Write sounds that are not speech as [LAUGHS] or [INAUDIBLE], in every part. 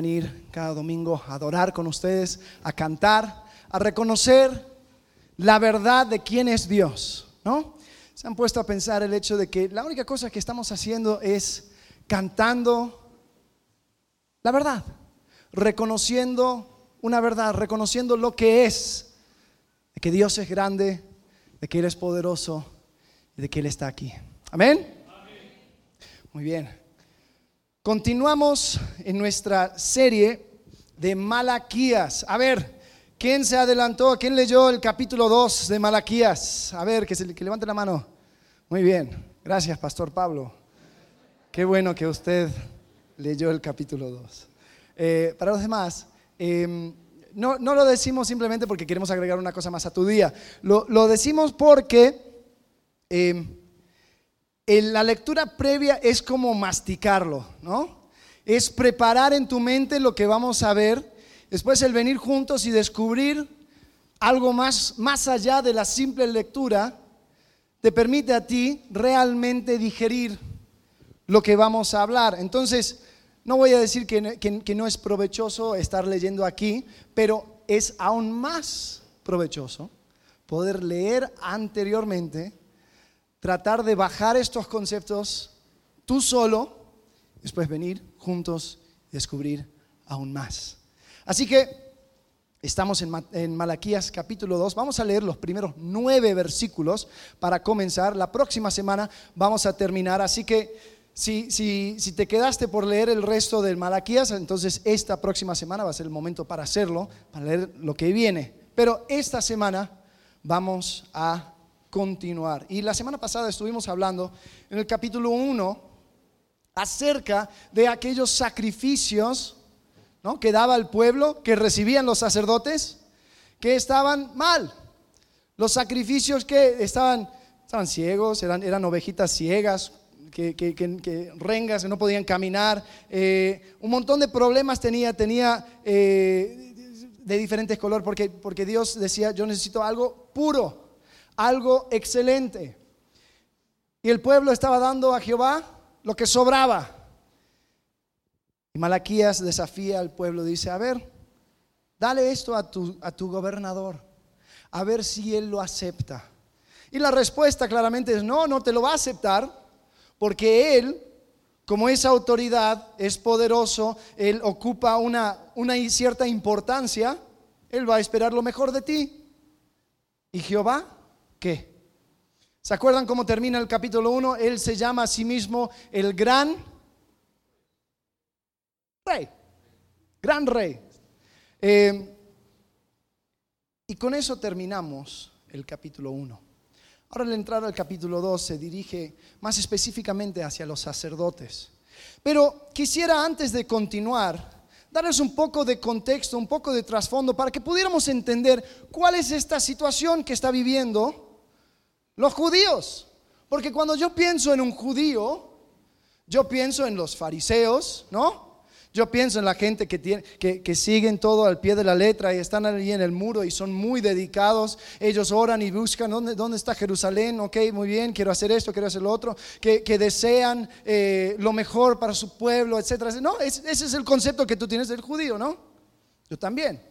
venir cada domingo a adorar con ustedes, a cantar, a reconocer la verdad de quién es Dios, ¿no? Se han puesto a pensar el hecho de que la única cosa que estamos haciendo es cantando la verdad, reconociendo una verdad, reconociendo lo que es, de que Dios es grande, de que Él es poderoso y de que Él está aquí. Amén. Muy bien. Continuamos en nuestra serie de Malaquías. A ver, ¿quién se adelantó? ¿Quién leyó el capítulo 2 de Malaquías? A ver, que, se, levante la mano. Muy bien, gracias, Pastor Pablo. Qué bueno que usted leyó el capítulo 2. Eh, para los demás, em, no, lo decimos simplemente porque queremos agregar una cosa más a tu día. Lo, decimos porque em, la lectura previa es como masticarlo, ¿no? Es preparar en tu mente lo que vamos a ver, después el venir juntos y descubrir algo más, más allá de la simple lectura, te permite a ti realmente digerir lo que vamos a hablar. Entonces, no voy a decir que, que no es provechoso estar leyendo aquí, pero es aún más provechoso poder leer anteriormente tratar de bajar estos conceptos tú solo, después venir juntos y descubrir aún más. Así que estamos en, Malaquías capítulo 2, vamos a leer los primeros nueve versículos para comenzar. La próxima semana vamos a terminar, así que si, si, te quedaste por leer el resto del Malaquías, entonces esta próxima semana va a ser el momento para hacerlo, para leer lo que viene. Pero esta semana vamos a continuar. Y la semana pasada estuvimos hablando en el capítulo 1 acerca de aquellos sacrificios que daba el pueblo, que recibían los sacerdotes, que estaban mal. Los sacrificios que estaban, estaban ciegos, eran, eran ovejitas ciegas, que, que, rengas, que no podían caminar. Eh, un montón de problemas tenía, tenía eh, de diferentes colores, porque, porque Dios decía, yo necesito algo puro algo excelente. Y el pueblo estaba dando a Jehová lo que sobraba. Y Malaquías desafía al pueblo, dice, a ver, dale esto a tu, a tu gobernador, a ver si él lo acepta. Y la respuesta claramente es, no, no te lo va a aceptar, porque él, como es autoridad, es poderoso, él ocupa una, una cierta importancia, él va a esperar lo mejor de ti. Y Jehová qué? ¿Se acuerdan cómo termina el capítulo 1? Él se llama a sí mismo el gran rey, gran rey. Eh, y con eso terminamos el capítulo 1. Ahora al entrar al capítulo 2 se dirige más específicamente hacia los sacerdotes. Pero quisiera antes de continuar darles un poco de contexto, un poco de trasfondo para que pudiéramos entender cuál es esta situación que está viviendo los judíos. Porque cuando yo pienso en un judío, yo pienso en los fariseos, ¿no? Yo pienso en la gente que, tiene, que, siguen todo al pie de la letra y están allí en el muro y son muy dedicados. Ellos oran y buscan dónde, dónde está Jerusalén. Ok, muy bien, quiero hacer esto, quiero hacer lo otro. Que, desean eh, lo mejor para su pueblo, etcétera. No, ese es el concepto que tú tienes del judío, ¿no? Yo también.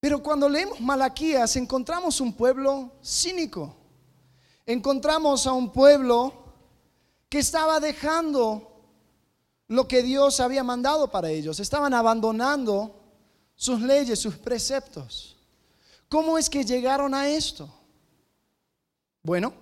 Pero cuando leemos Malaquías encontramos un pueblo cínico. Encontramos a un pueblo que estaba dejando lo que Dios había mandado para ellos. Estaban abandonando sus leyes, sus preceptos. ¿Cómo es que llegaron a esto? Bueno,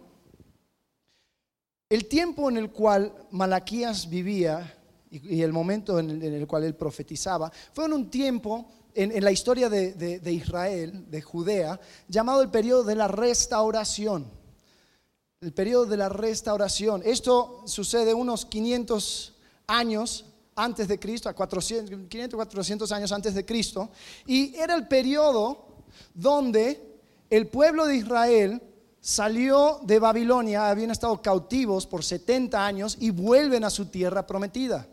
el tiempo en el cual Malaquías vivía y, el momento en el, cual él profetizaba fue en un tiempo en, la historia de, Israel, de Judea, llamado el periodo de la restauración. El periodo de la restauración. Esto sucede unos 500 años antes de Cristo, a 400, 500, 400 años antes de Cristo, y era el periodo donde el pueblo de Israel salió de Babilonia, habían estado cautivos por 70 años y vuelven a su tierra prometida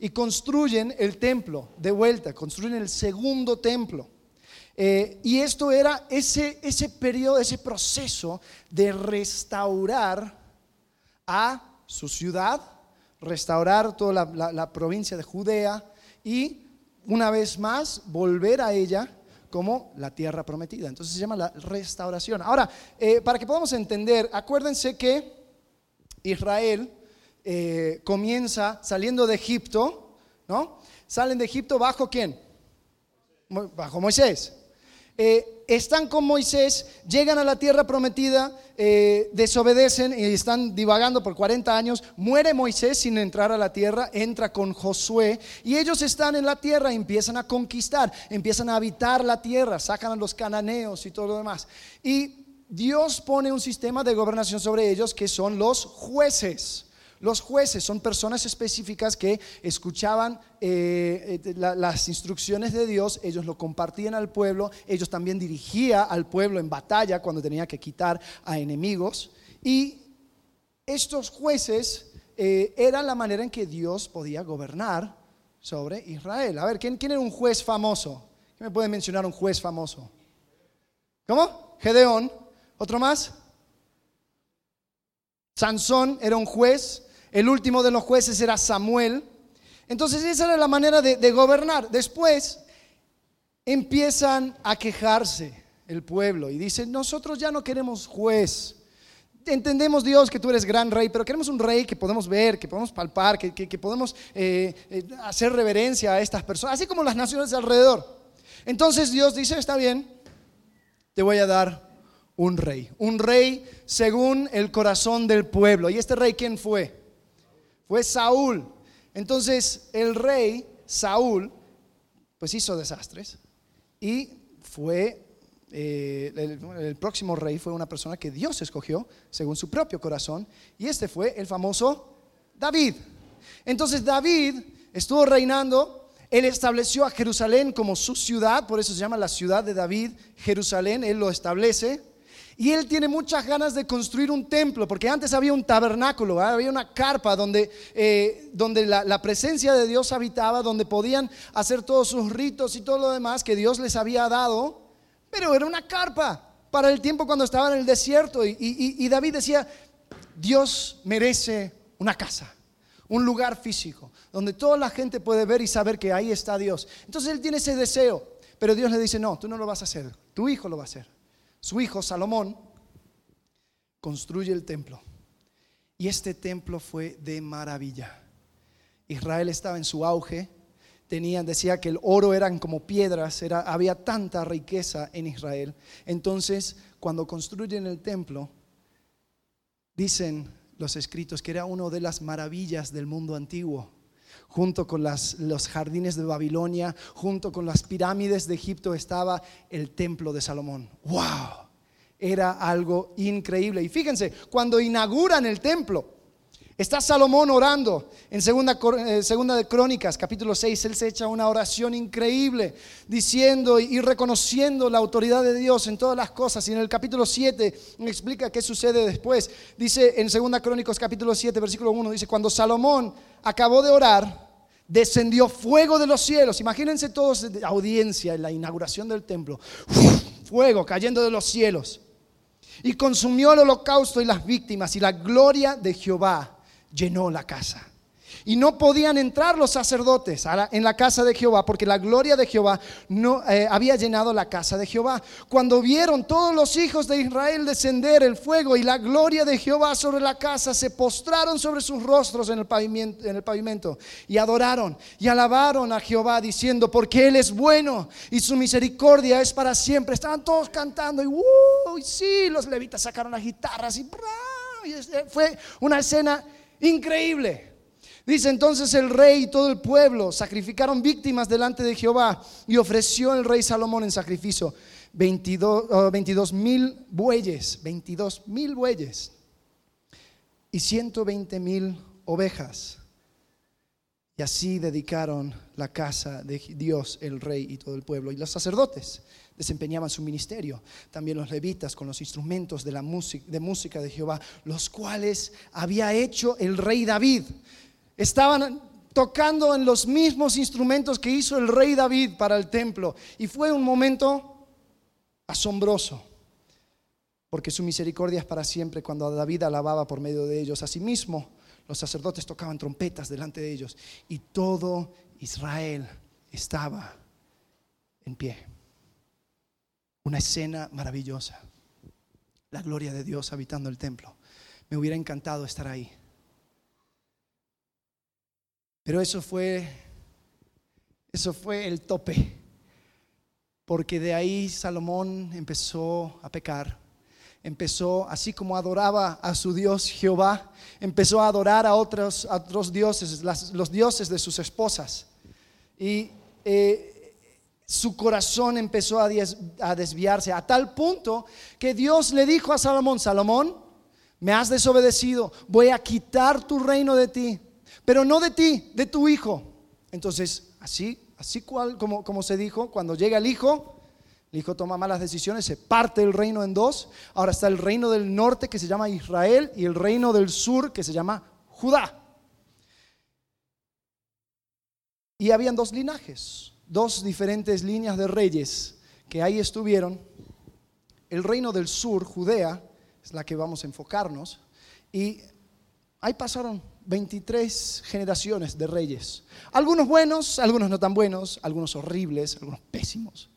y construyen el templo de vuelta, construyen el segundo templo. Eh, y esto era ese, ese periodo, ese proceso de restaurar a su ciudad, restaurar toda la, provincia de Judea y una vez más volver a ella como la tierra prometida. Entonces se llama la restauración. Ahora, eh, para que podamos entender, acuérdense que Israel eh, comienza saliendo de Egipto, ¿no? Salen de Egipto bajo quién? Bajo Moisés. Eh, están con Moisés, llegan a la tierra prometida, eh, desobedecen y están divagando por 40 años. Muere Moisés sin entrar a la tierra, entra con Josué y ellos están en la tierra, empiezan a conquistar, empiezan a habitar la tierra, sacan a los cananeos y todo lo demás. Y Dios pone un sistema de gobernación sobre ellos que son los jueces. Los jueces son personas específicas que escuchaban eh, eh, las instrucciones de Dios, ellos lo compartían al pueblo, ellos también dirigían al pueblo en batalla cuando tenía que quitar a enemigos. Y estos jueces eh, eran la manera en que Dios podía gobernar sobre Israel. A ver, ¿quién, quién era un juez famoso? ¿Quién me puede mencionar un juez famoso? ¿Cómo? Gedeón. ¿Otro más? Sansón era un juez. El último de los jueces era Samuel. Entonces esa era la manera de, gobernar. Después empiezan a quejarse el pueblo y dicen, nosotros ya no queremos juez. Entendemos Dios que tú eres gran rey, pero queremos un rey que podemos ver, que podemos palpar, que, podemos eh, eh, hacer reverencia a estas personas, así como las naciones de alrededor. Entonces Dios dice, está bien, te voy a dar un rey, un rey según el corazón del pueblo. ¿Y este rey quién fue? Fue Saúl. Entonces el rey Saúl, pues hizo desastres y fue, eh, el, próximo rey fue una persona que Dios escogió según su propio corazón y este fue el famoso David. Entonces David estuvo reinando, él estableció a Jerusalén como su ciudad, por eso se llama la ciudad de David, Jerusalén, él lo establece. Y él tiene muchas ganas de construir un templo, porque antes había un tabernáculo, había una carpa donde, eh, donde la, presencia de Dios habitaba, donde podían hacer todos sus ritos y todo lo demás que Dios les había dado, pero era una carpa para el tiempo cuando estaban en el desierto. Y, y David decía, Dios merece una casa, un lugar físico, donde toda la gente puede ver y saber que ahí está Dios. Entonces él tiene ese deseo, pero Dios le dice, no, tú no lo vas a hacer, tu hijo lo va a hacer. Su hijo Salomón construye el templo. Y este templo fue de maravilla. Israel estaba en su auge. Tenían, decía que el oro eran como piedras, era, había tanta riqueza en Israel. Entonces, cuando construyen el templo, dicen los escritos que era una de las maravillas del mundo antiguo junto con los jardines de Babilonia, junto con las pirámides de Egipto estaba el templo de Salomón. ¡Wow! Era algo increíble. Y fíjense, cuando inauguran el templo, Está Salomón orando en segunda, eh, de Crónicas, capítulo 6. Él se echa una oración increíble, diciendo y reconociendo la autoridad de Dios en todas las cosas. Y en el capítulo 7 explica qué sucede después. Dice en segunda Crónicas, capítulo 7, versículo 1, dice, cuando Salomón acabó de orar, descendió fuego de los cielos. Imagínense todos audiencia en la inauguración del templo. fuego cayendo de los cielos. Y consumió el holocausto y las víctimas y la gloria de Jehová llenó la casa. Y no podían entrar los sacerdotes en la casa de Jehová porque la gloria de Jehová no eh, había llenado la casa de Jehová. Cuando vieron todos los hijos de Israel descender el fuego y la gloria de Jehová sobre la casa, se postraron sobre sus rostros en el pavimento, en el pavimento y adoraron y alabaron a Jehová diciendo, porque Él es bueno y su misericordia es para siempre. Estaban todos cantando y, uh, sí, los levitas sacaron las guitarras y, y fue una escena Increíble. Dice entonces el rey y todo el pueblo sacrificaron víctimas delante de Jehová y ofreció el rey Salomón en sacrificio 22 mil bueyes, 22 mil bueyes y 120 mil ovejas. Y así dedicaron la casa de Dios, el rey y todo el pueblo. Y los sacerdotes desempeñaban su ministerio. También los levitas con los instrumentos de, la de música de Jehová, los cuales había hecho el rey David. Estaban tocando en los mismos instrumentos que hizo el rey David para el templo. Y fue un momento asombroso, porque su misericordia es para siempre cuando David alababa por medio de ellos. Asimismo, los sacerdotes tocaban trompetas delante de ellos y todo Israel estaba en pie. Una escena maravillosa. La gloria de Dios habitando el templo. Me hubiera encantado estar ahí. Pero eso fue eso fue el tope. Porque de ahí Salomón empezó a pecar. Empezó, así como adoraba a su Dios Jehová, empezó a adorar a otros, otros dioses, los dioses de sus esposas. Y eh, su corazón empezó a, a desviarse a tal punto que Dios le dijo a Salomón, Salomón, me has desobedecido, voy a quitar tu reino de ti, pero no de ti, de tu hijo. Entonces, así, así cual, como, como se dijo, cuando llega el hijo, el hijo toma malas decisiones, se parte el reino en dos. Ahora está el reino del norte que se llama Israel y el reino del sur que se llama Judá. Y habían dos linajes, dos diferentes líneas de reyes que ahí estuvieron. El reino del sur, Judea, es la que vamos a enfocarnos. Y ahí pasaron 23 generaciones de reyes. Algunos buenos, algunos no tan buenos, algunos horribles, algunos pésimos.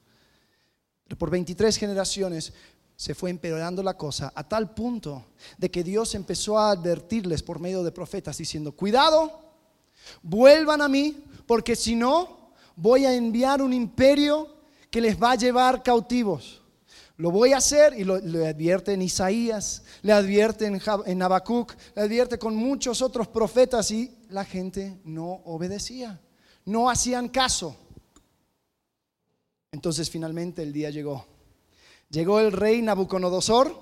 Pero por 23 generaciones se fue empeorando la cosa a tal punto de que Dios empezó a advertirles por medio de profetas diciendo, cuidado, vuelvan a mí, porque si no, voy a enviar un imperio que les va a llevar cautivos. Lo voy a hacer y lo, le advierte en Isaías, le advierte en, en Habacuc, le advierte con muchos otros profetas y la gente no obedecía, no hacían caso. Entonces finalmente el día llegó. Llegó el rey Nabucodonosor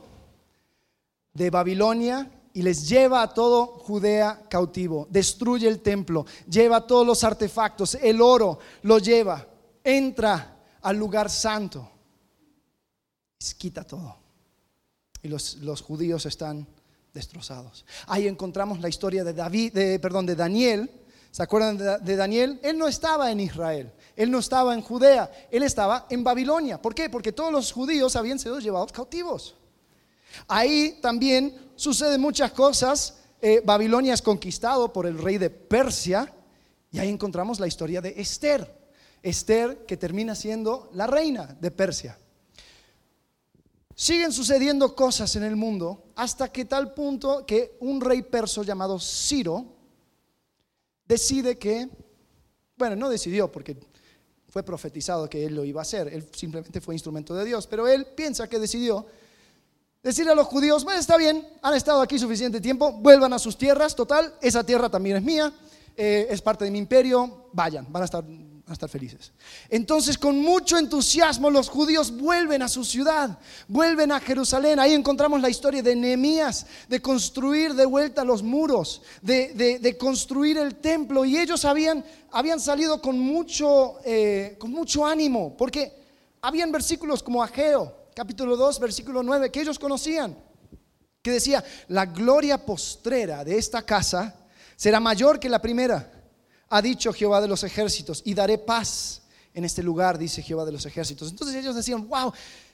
de Babilonia y les lleva a todo Judea cautivo, destruye el templo, lleva todos los artefactos, el oro lo lleva, entra al lugar santo, quita todo. Y los, los judíos están destrozados. Ahí encontramos la historia de David, de, perdón, de Daniel. ¿Se acuerdan de Daniel? Él no estaba en Israel. Él no estaba en Judea, él estaba en Babilonia. ¿Por qué? Porque todos los judíos habían sido llevados cautivos. Ahí también suceden muchas cosas. Eh, Babilonia es conquistado por el rey de Persia y ahí encontramos la historia de Esther. Esther que termina siendo la reina de Persia. Siguen sucediendo cosas en el mundo hasta que tal punto que un rey perso llamado Ciro decide que, bueno, no decidió porque fue profetizado que él lo iba a hacer, él simplemente fue instrumento de Dios, pero él piensa que decidió decirle a los judíos, bueno, está bien, han estado aquí suficiente tiempo, vuelvan a sus tierras, total, esa tierra también es mía, eh, es parte de mi imperio, vayan, van a estar a estar felices. Entonces, con mucho entusiasmo, los judíos vuelven a su ciudad, vuelven a Jerusalén. Ahí encontramos la historia de Nehemías, de construir de vuelta los muros, de, construir el templo. Y ellos habían, habían salido con mucho, eh, con mucho ánimo, porque habían versículos como Ageo, capítulo 2, versículo 9, que ellos conocían, que decía, la gloria postrera de esta casa será mayor que la primera ha dicho Jehová de los ejércitos, y daré paz en este lugar, dice Jehová de los ejércitos. Entonces ellos decían, wow,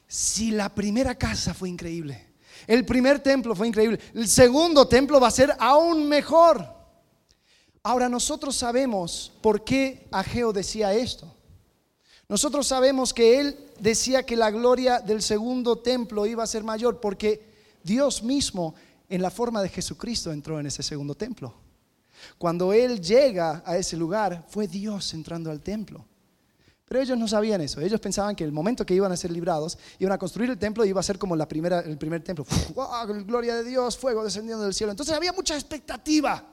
si la primera casa fue increíble, el primer templo fue increíble, el segundo templo va a ser aún mejor. Ahora nosotros sabemos por qué Ageo decía esto. Nosotros sabemos que él decía que la gloria del segundo templo iba a ser mayor porque Dios mismo en la forma de Jesucristo entró en ese segundo templo. Cuando él llega a ese lugar, fue Dios entrando al templo. Pero ellos no sabían eso. Ellos pensaban que el momento que iban a ser librados, iban a construir el templo y iba a ser como la primera, el primer templo. [LAUGHS] Gloria de Dios, fuego descendiendo del cielo. Entonces había mucha expectativa.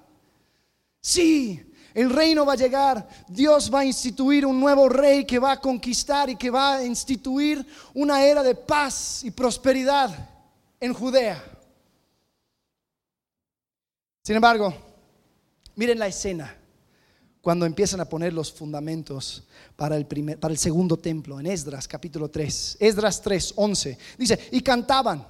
Sí, el reino va a llegar. Dios va a instituir un nuevo rey que va a conquistar y que va a instituir una era de paz y prosperidad en Judea. Sin embargo, Miren la escena cuando empiezan a poner los fundamentos para el, primer, para el segundo templo, en Esdras capítulo 3, Esdras 3, 11. Dice, y cantaban,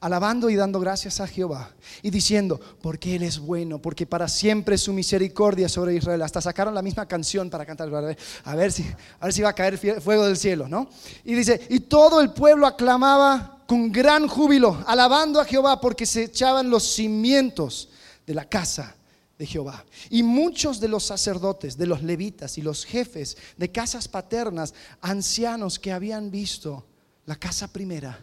alabando y dando gracias a Jehová, y diciendo, porque Él es bueno, porque para siempre su misericordia sobre Israel. Hasta sacaron la misma canción para cantar, a ver si, a ver si va a caer fuego del cielo, ¿no? Y dice, y todo el pueblo aclamaba con gran júbilo, alabando a Jehová, porque se echaban los cimientos de la casa de Jehová. Y muchos de los sacerdotes, de los levitas y los jefes de casas paternas, ancianos que habían visto la casa primera,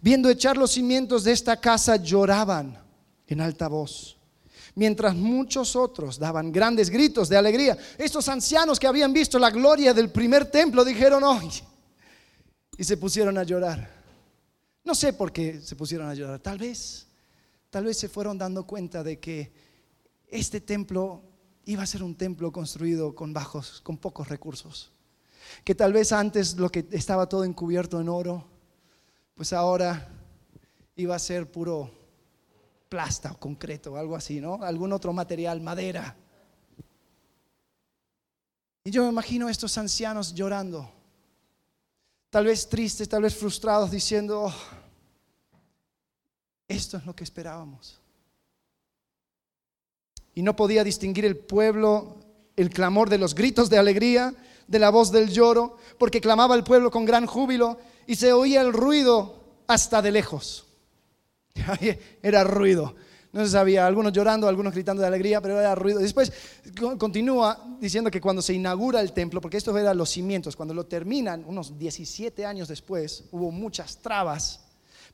viendo echar los cimientos de esta casa, lloraban en alta voz. Mientras muchos otros daban grandes gritos de alegría. Estos ancianos que habían visto la gloria del primer templo dijeron, hoy y se pusieron a llorar. No sé por qué se pusieron a llorar. Tal vez, tal vez se fueron dando cuenta de que este templo iba a ser un templo construido con bajos, con pocos recursos. Que tal vez antes lo que estaba todo encubierto en oro, pues ahora iba a ser puro plasta o concreto, algo así, ¿no? Algún otro material, madera. Y yo me imagino a estos ancianos llorando, tal vez tristes, tal vez frustrados, diciendo, oh, esto es lo que esperábamos. Y no podía distinguir el pueblo el clamor de los gritos de alegría, de la voz del lloro, porque clamaba el pueblo con gran júbilo y se oía el ruido hasta de lejos. [LAUGHS] Era ruido. No se sabía, algunos llorando, algunos gritando de alegría, pero era ruido. Después continúa diciendo que cuando se inaugura el templo, porque esto era los cimientos, cuando lo terminan, unos 17 años después, hubo muchas trabas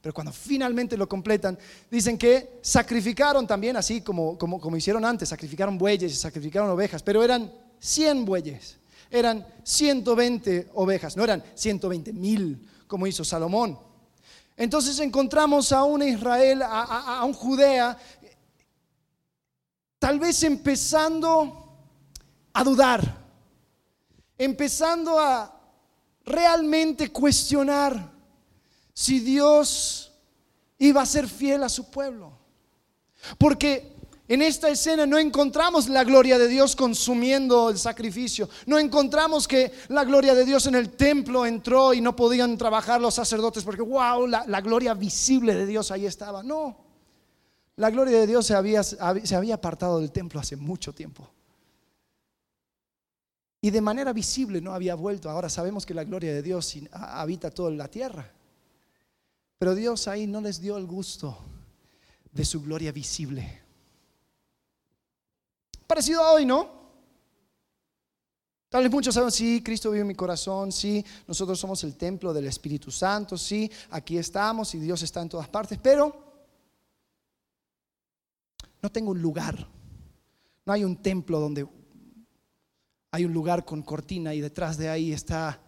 pero cuando finalmente lo completan, dicen que sacrificaron también, así como, como, como hicieron antes, sacrificaron bueyes y sacrificaron ovejas, pero eran 100 bueyes, eran 120 ovejas, no eran 120 mil como hizo Salomón. Entonces encontramos a un Israel, a, a un Judea, tal vez empezando a dudar, empezando a realmente cuestionar si Dios iba a ser fiel a su pueblo. Porque en esta escena no encontramos la gloria de Dios consumiendo el sacrificio. No encontramos que la gloria de Dios en el templo entró y no podían trabajar los sacerdotes porque, wow, la, gloria visible de Dios ahí estaba. No, la gloria de Dios se había, se había apartado del templo hace mucho tiempo. Y de manera visible no había vuelto. Ahora sabemos que la gloria de Dios habita toda la tierra. Pero Dios ahí no les dio el gusto de su gloria visible. Parecido a hoy, ¿no? Tal vez muchos saben, sí, Cristo vive en mi corazón, sí, nosotros somos el templo del Espíritu Santo, sí, aquí estamos y Dios está en todas partes, pero no tengo un lugar, no hay un templo donde hay un lugar con cortina y detrás de ahí está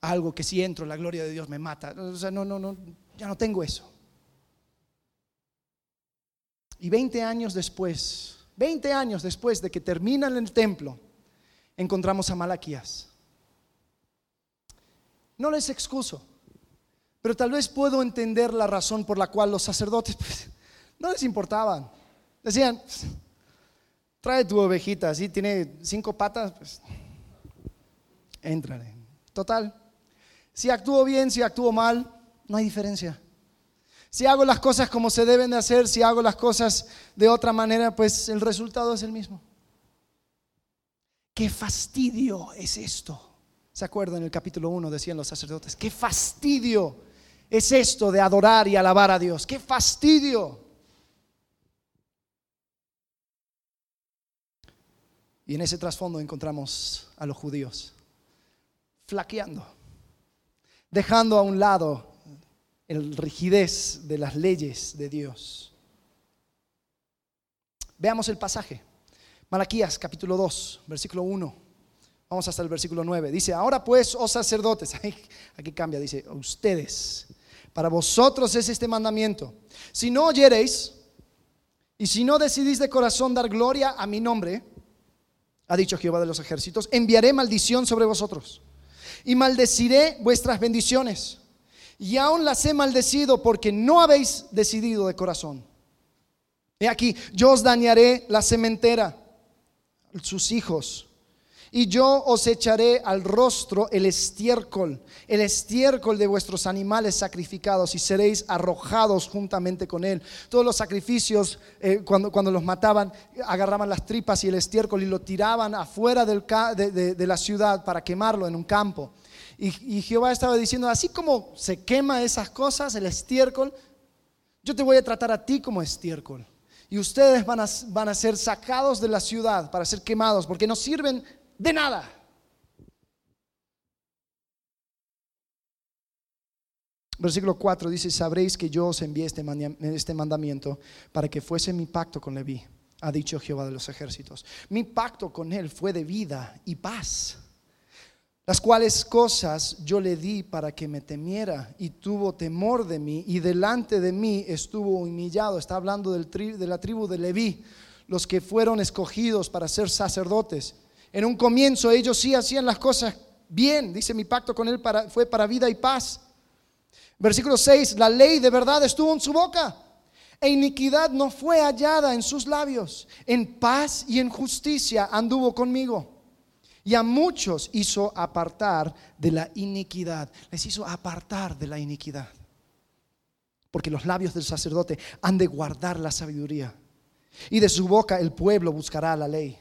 algo que si entro la gloria de Dios me mata. O sea, no, no, no, ya no tengo eso. Y 20 años después, 20 años después de que terminan el templo, encontramos a Malaquías. No les excuso, pero tal vez puedo entender la razón por la cual los sacerdotes pues, no les importaban. Decían, trae tu ovejita, así tiene cinco patas, pues entrale. Total, si actúo bien, si actúo mal, no hay diferencia. Si hago las cosas como se deben de hacer, si hago las cosas de otra manera, pues el resultado es el mismo. ¿Qué fastidio es esto? ¿Se acuerdan? En el capítulo 1 decían los sacerdotes, ¿qué fastidio es esto de adorar y alabar a Dios? ¿Qué fastidio? Y en ese trasfondo encontramos a los judíos flaqueando, dejando a un lado el rigidez de las leyes de Dios. Veamos el pasaje. Malaquías capítulo 2, versículo 1. Vamos hasta el versículo 9. Dice, ahora pues, oh sacerdotes, [LAUGHS] aquí cambia, dice, ustedes, para vosotros es este mandamiento. Si no oyereis y si no decidís de corazón dar gloria a mi nombre, ha dicho Jehová de los ejércitos, enviaré maldición sobre vosotros y maldeciré vuestras bendiciones y aún las he maldecido porque no habéis decidido de corazón. He aquí, yo os dañaré la cementera, sus hijos, y yo os echaré al rostro el estiércol, el estiércol de vuestros animales sacrificados, y seréis arrojados juntamente con él. Todos los sacrificios, eh, cuando, cuando, los mataban, agarraban las tripas y el estiércol y lo tiraban afuera de la ciudad para quemarlo en un campo. Y, Jehová estaba diciendo, así como se quema esas cosas, el estiércol, yo te voy a tratar a ti como estiércol. y ustedes van a, ser sacados de la ciudad para ser quemados porque no sirven de nada. Versículo 4 dice, sabréis que yo os envié este, este mandamiento para que fuese mi pacto con Leví, ha dicho Jehová de los ejércitos. Mi pacto con él fue de vida y paz, las cuales cosas yo le di para que me temiera y tuvo temor de mí y delante de mí estuvo humillado. Está hablando del de la tribu de Leví, los que fueron escogidos para ser sacerdotes. En un comienzo ellos sí hacían las cosas bien, dice mi pacto con él para, fue para vida y paz. Versículo 6, la ley de verdad estuvo en su boca e iniquidad no fue hallada en sus labios. En paz y en justicia anduvo conmigo. Y a muchos hizo apartar de la iniquidad. Les hizo apartar de la iniquidad. Porque los labios del sacerdote han de guardar la sabiduría. Y de su boca el pueblo buscará la ley.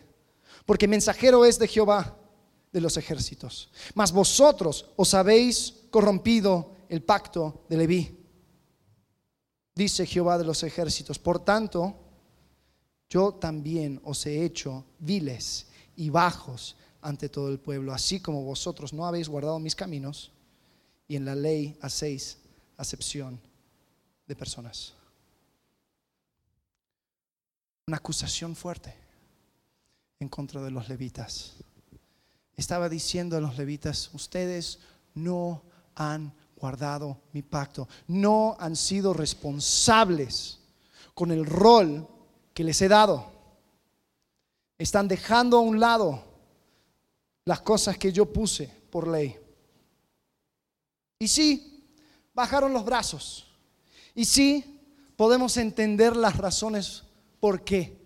Porque mensajero es de Jehová de los ejércitos. Mas vosotros os habéis corrompido el pacto de Leví. Dice Jehová de los ejércitos, por tanto, yo también os he hecho viles y bajos ante todo el pueblo, así como vosotros no habéis guardado mis caminos y en la ley hacéis acepción de personas. Una acusación fuerte en contra de los levitas. Estaba diciendo a los levitas, ustedes no han guardado mi pacto, no han sido responsables con el rol que les he dado. Están dejando a un lado las cosas que yo puse por ley. Y sí, bajaron los brazos. Y sí, podemos entender las razones por qué.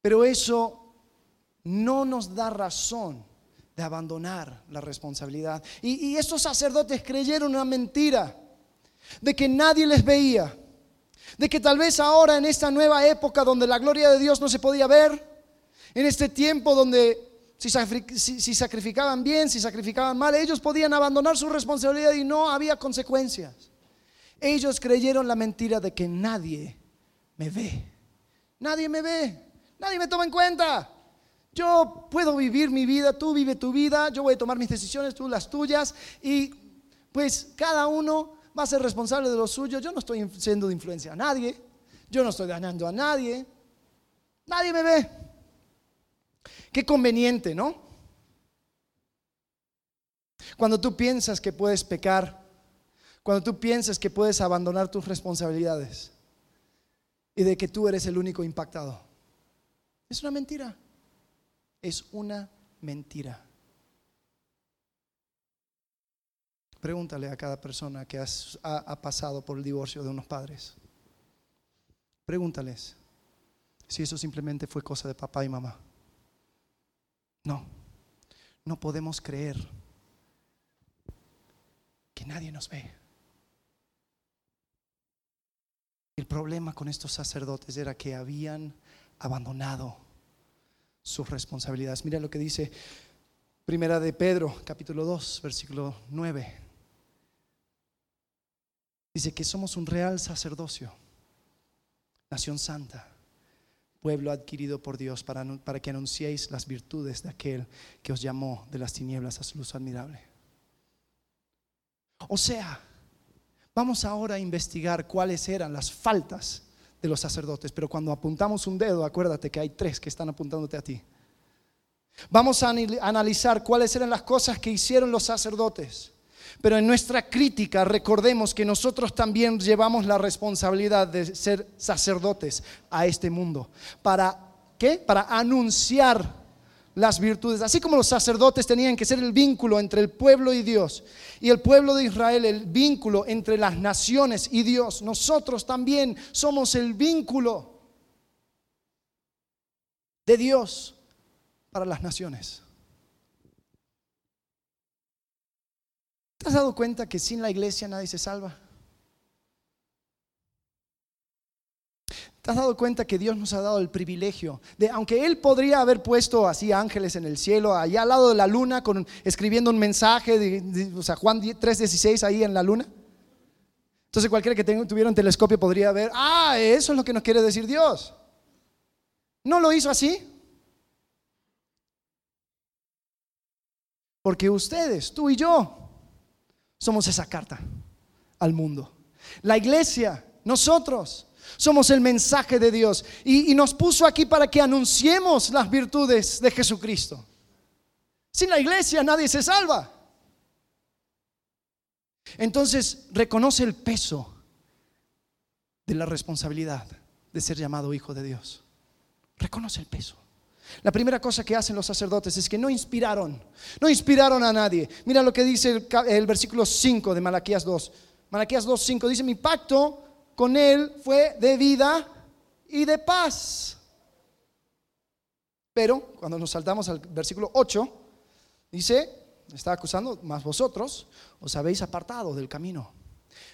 Pero eso no nos da razón de abandonar la responsabilidad. Y, estos sacerdotes creyeron una mentira de que nadie les veía, de que tal vez ahora en esta nueva época donde la gloria de Dios no se podía ver, en este tiempo donde si, sacrificaban bien, si sacrificaban mal, ellos podían abandonar su responsabilidad y no había consecuencias. Ellos creyeron la mentira de que nadie me ve, nadie me ve, nadie me toma en cuenta. Yo puedo vivir mi vida, tú vive tu vida, yo voy a tomar mis decisiones, tú las tuyas, y pues cada uno va a ser responsable de lo suyo. Yo no estoy siendo de influencia a nadie, yo no estoy dañando a nadie, nadie me ve. Qué conveniente, ¿no? Cuando tú piensas que puedes pecar, cuando tú piensas que puedes abandonar tus responsabilidades y de que tú eres el único impactado. Es una mentira es una mentira. Pregúntale a cada persona que ha, pasado por el divorcio de unos padres. Pregúntales si eso simplemente fue cosa de papá y mamá. No, no podemos creer que nadie nos ve. El problema con estos sacerdotes era que habían abandonado sus responsabilidades. Mira lo que dice Primera de Pedro, capítulo 2, versículo 9. Dice que somos un real sacerdocio, nación santa, pueblo adquirido por Dios para, que anunciéis las virtudes de aquel que os llamó de las tinieblas a su luz admirable. O sea, vamos ahora a investigar cuáles eran las faltas de los sacerdotes, pero cuando apuntamos un dedo, acuérdate que hay tres que están apuntándote a ti. Vamos a analizar cuáles eran las cosas que hicieron los sacerdotes. Pero en nuestra crítica recordemos que nosotros también llevamos la responsabilidad de ser sacerdotes a este mundo. ¿Para qué? Para anunciar las virtudes. Así como los sacerdotes tenían que ser el vínculo entre el pueblo y Dios y el pueblo de Israel el vínculo entre las naciones y Dios, nosotros también somos el vínculo de Dios para las naciones. ¿Te has dado cuenta que sin la iglesia nadie se salva? ¿Te has dado cuenta que Dios nos ha dado el privilegio de, aunque Él podría haber puesto así ángeles en el cielo, allá al lado de la luna, con, escribiendo un mensaje, de, o sea, Juan 3:16 ahí en la luna? Entonces cualquiera que tuviera un telescopio podría ver, ah, eso es lo que nos quiere decir Dios. ¿No lo hizo así? Porque ustedes, tú y yo, somos esa carta al mundo. La iglesia, nosotros, somos el mensaje de Dios. Y, nos puso aquí para que anunciemos las virtudes de Jesucristo. Sin la iglesia nadie se salva. Entonces reconoce el peso de la responsabilidad de ser llamado hijo de Dios. Reconoce el peso. La primera cosa que hacen los sacerdotes es que no inspiraron, no inspiraron a nadie. Mira lo que dice el, versículo 5 de Malaquías 2. Malaquías 2, 5 dice, mi pacto con él fue de vida y de paz. Pero cuando nos saltamos al versículo 8, dice, está acusando, más vosotros os habéis apartado del camino.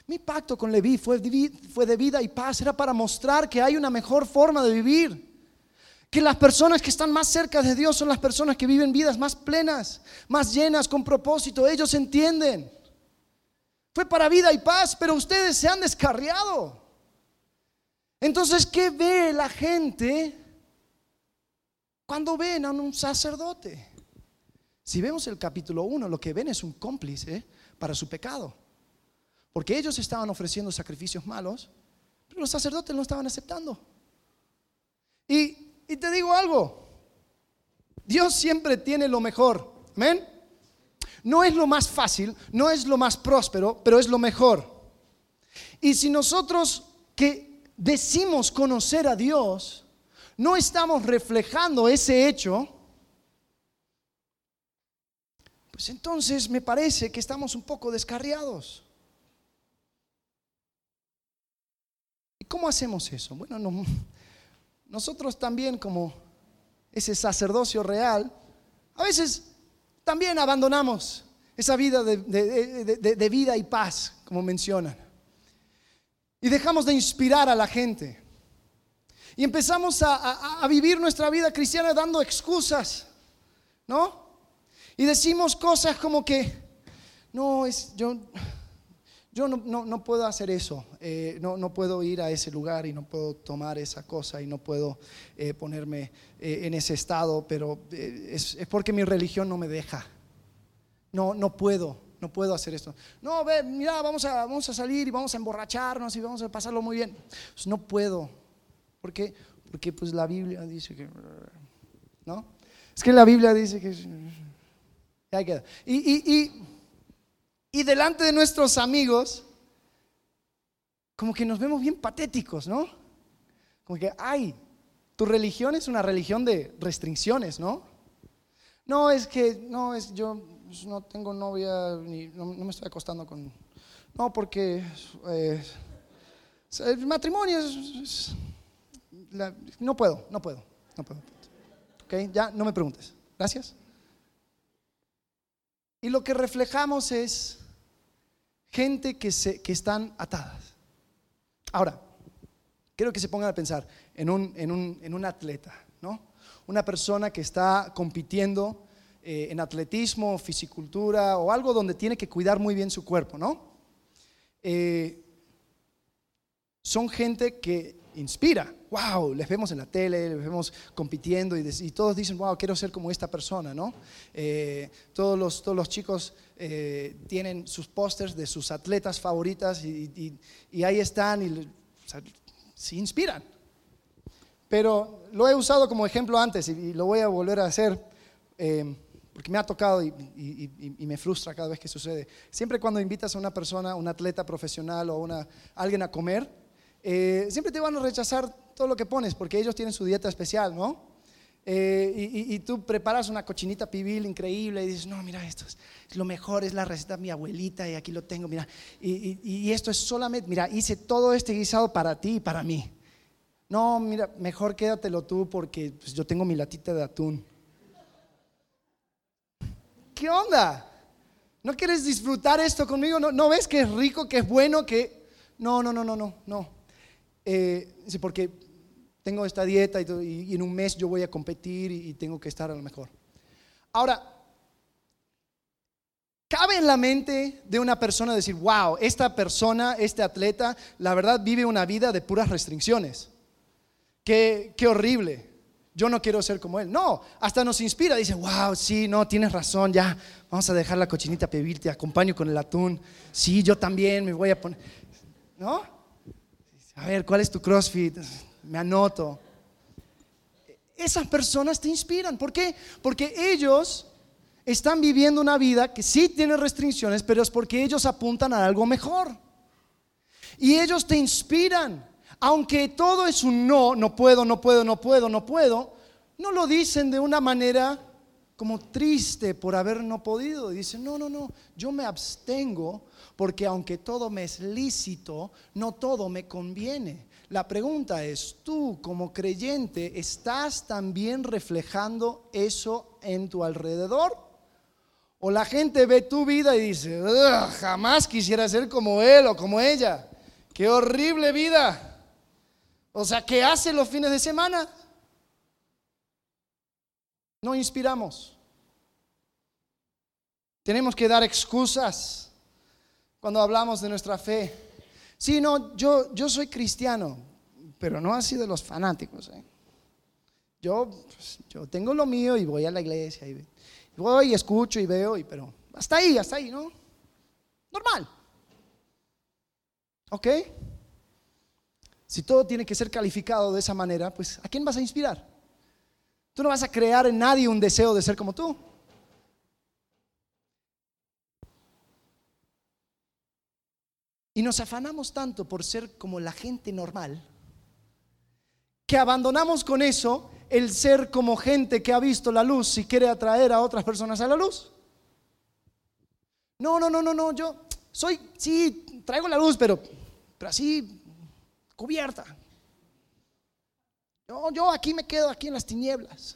Mi pacto con Leví fue de vida y paz, era para mostrar que hay una mejor forma de vivir que las personas que están más cerca de Dios son las personas que viven vidas más plenas, más llenas, con propósito. Ellos entienden. Fue para vida y paz, pero ustedes se han descarriado. Entonces, ¿qué ve la gente cuando ven a un sacerdote? Si vemos el capítulo 1, lo que ven es un cómplice para su pecado. Porque ellos estaban ofreciendo sacrificios malos, pero los sacerdotes no estaban aceptando. Y y te digo algo, Dios siempre tiene lo mejor. Amén. No es lo más fácil, no es lo más próspero, pero es lo mejor. Y si nosotros que decimos conocer a Dios, no estamos reflejando ese hecho, pues entonces me parece que estamos un poco descarriados. ¿Y cómo hacemos eso? Bueno, no, nosotros también como ese sacerdocio real, a veces también abandonamos esa vida de, vida y paz, como mencionan. Y dejamos de inspirar a la gente. Y empezamos a, a, vivir nuestra vida cristiana dando excusas, ¿no? Y decimos cosas como que, no, es, yo, yo no, puedo hacer eso, eh, no, puedo ir a ese lugar y no puedo tomar esa cosa y no puedo eh, ponerme eh, en ese estado, pero es, porque mi religión no me deja. No, no puedo, no puedo hacer esto. No, ve, mira, vamos a, vamos a salir y vamos a emborracharnos y vamos a pasarlo muy bien. Pues no puedo. ¿Por qué? Porque pues la Biblia dice que... ¿No? Es que la Biblia dice que... Queda. y y delante de nuestros amigos, como que nos vemos bien patéticos, ¿no? Como que, ay, tu religión es una religión de restricciones, ¿no? No, es que, no, es yo no tengo novia, ni, no, me estoy acostando con... No, porque eh, el matrimonio es... no puedo, no puedo, no puedo. ¿Ok? Ya, no me preguntes. Gracias. Y lo que reflejamos es gente que, se, que están atadas. Ahora, quiero que se pongan a pensar en un, en un, en un atleta, ¿no? Una persona que está compitiendo eh, en atletismo, fisicultura o algo donde tiene que cuidar muy bien su cuerpo, ¿no? Eh, son gente que inspira. Wow, les vemos en la tele, les vemos compitiendo y, todos dicen, wow, quiero ser como esta persona, ¿no? Eh, todos, los, todos los chicos eh, tienen sus pósters de sus atletas favoritas y, ahí están y se inspiran. Pero lo he usado como ejemplo antes y, lo voy a volver a hacer eh, porque me ha tocado y, me frustra cada vez que sucede. Siempre cuando invitas a una persona, un atleta profesional o una, alguien a comer, eh, siempre te van a rechazar todo lo que pones porque ellos tienen su dieta especial, ¿no? Eh, y, tú preparas una cochinita pibil increíble y dices, no, mira, esto es, lo mejor, es la receta de mi abuelita y aquí lo tengo, mira, y, esto es solamente, mira, hice todo este guisado para ti y para mí. No, mira, mejor quédatelo tú porque pues, yo tengo mi latita de atún. ¿Qué onda? ¿No quieres disfrutar esto conmigo? ¿No, ¿No ves que es rico, que es bueno, que... No, no, no, no, no, no. Eh, porque tengo esta dieta y, en un mes yo voy a competir y, tengo que estar a lo mejor. Ahora, ¿Cabe en la mente de una persona decir, wow, esta persona, este atleta, la verdad vive una vida de puras restricciones? Qué, qué horrible. Yo no quiero ser como él. No, hasta nos inspira. Dice, wow, sí, no, tienes razón, ya, vamos a dejar la cochinita pedir, te acompaño con el atún. Sí, yo también me voy a poner. ¿No? A ver, ¿cuál es tu CrossFit? Me anoto. Esas personas te inspiran. ¿Por qué? Porque ellos están viviendo una vida que sí tiene restricciones, pero es porque ellos apuntan a algo mejor. Y ellos te inspiran. Aunque todo es un no, no puedo, no puedo, no puedo, no puedo, no lo dicen de una manera como triste por haber no podido. Dicen, no, no, no, yo me abstengo porque aunque todo me es lícito, no todo me conviene. La pregunta es, ¿tú como creyente estás también reflejando eso en tu alrededor? O la gente ve tu vida y dice, jamás quisiera ser como él o como ella. Qué horrible vida. O sea, ¿qué hace los fines de semana? No inspiramos. Tenemos que dar excusas cuando hablamos de nuestra fe. Sí, no, yo, yo soy cristiano, pero no así de los fanáticos. ¿eh? Yo, pues, yo tengo lo mío y voy a la iglesia y Voy y escucho y veo, y, pero hasta ahí, hasta ahí, ¿no? Normal. ¿Ok? Si todo tiene que ser calificado de esa manera, pues ¿a quién vas a inspirar? Tú no vas a crear en nadie un deseo de ser como tú. Y nos afanamos tanto por ser como la gente normal que abandonamos con eso el ser como gente que ha visto la luz y quiere atraer a otras personas a la luz. No, no, no, no, no, yo soy, sí, traigo la luz, pero, pero así cubierta. Yo, yo aquí me quedo, aquí en las tinieblas.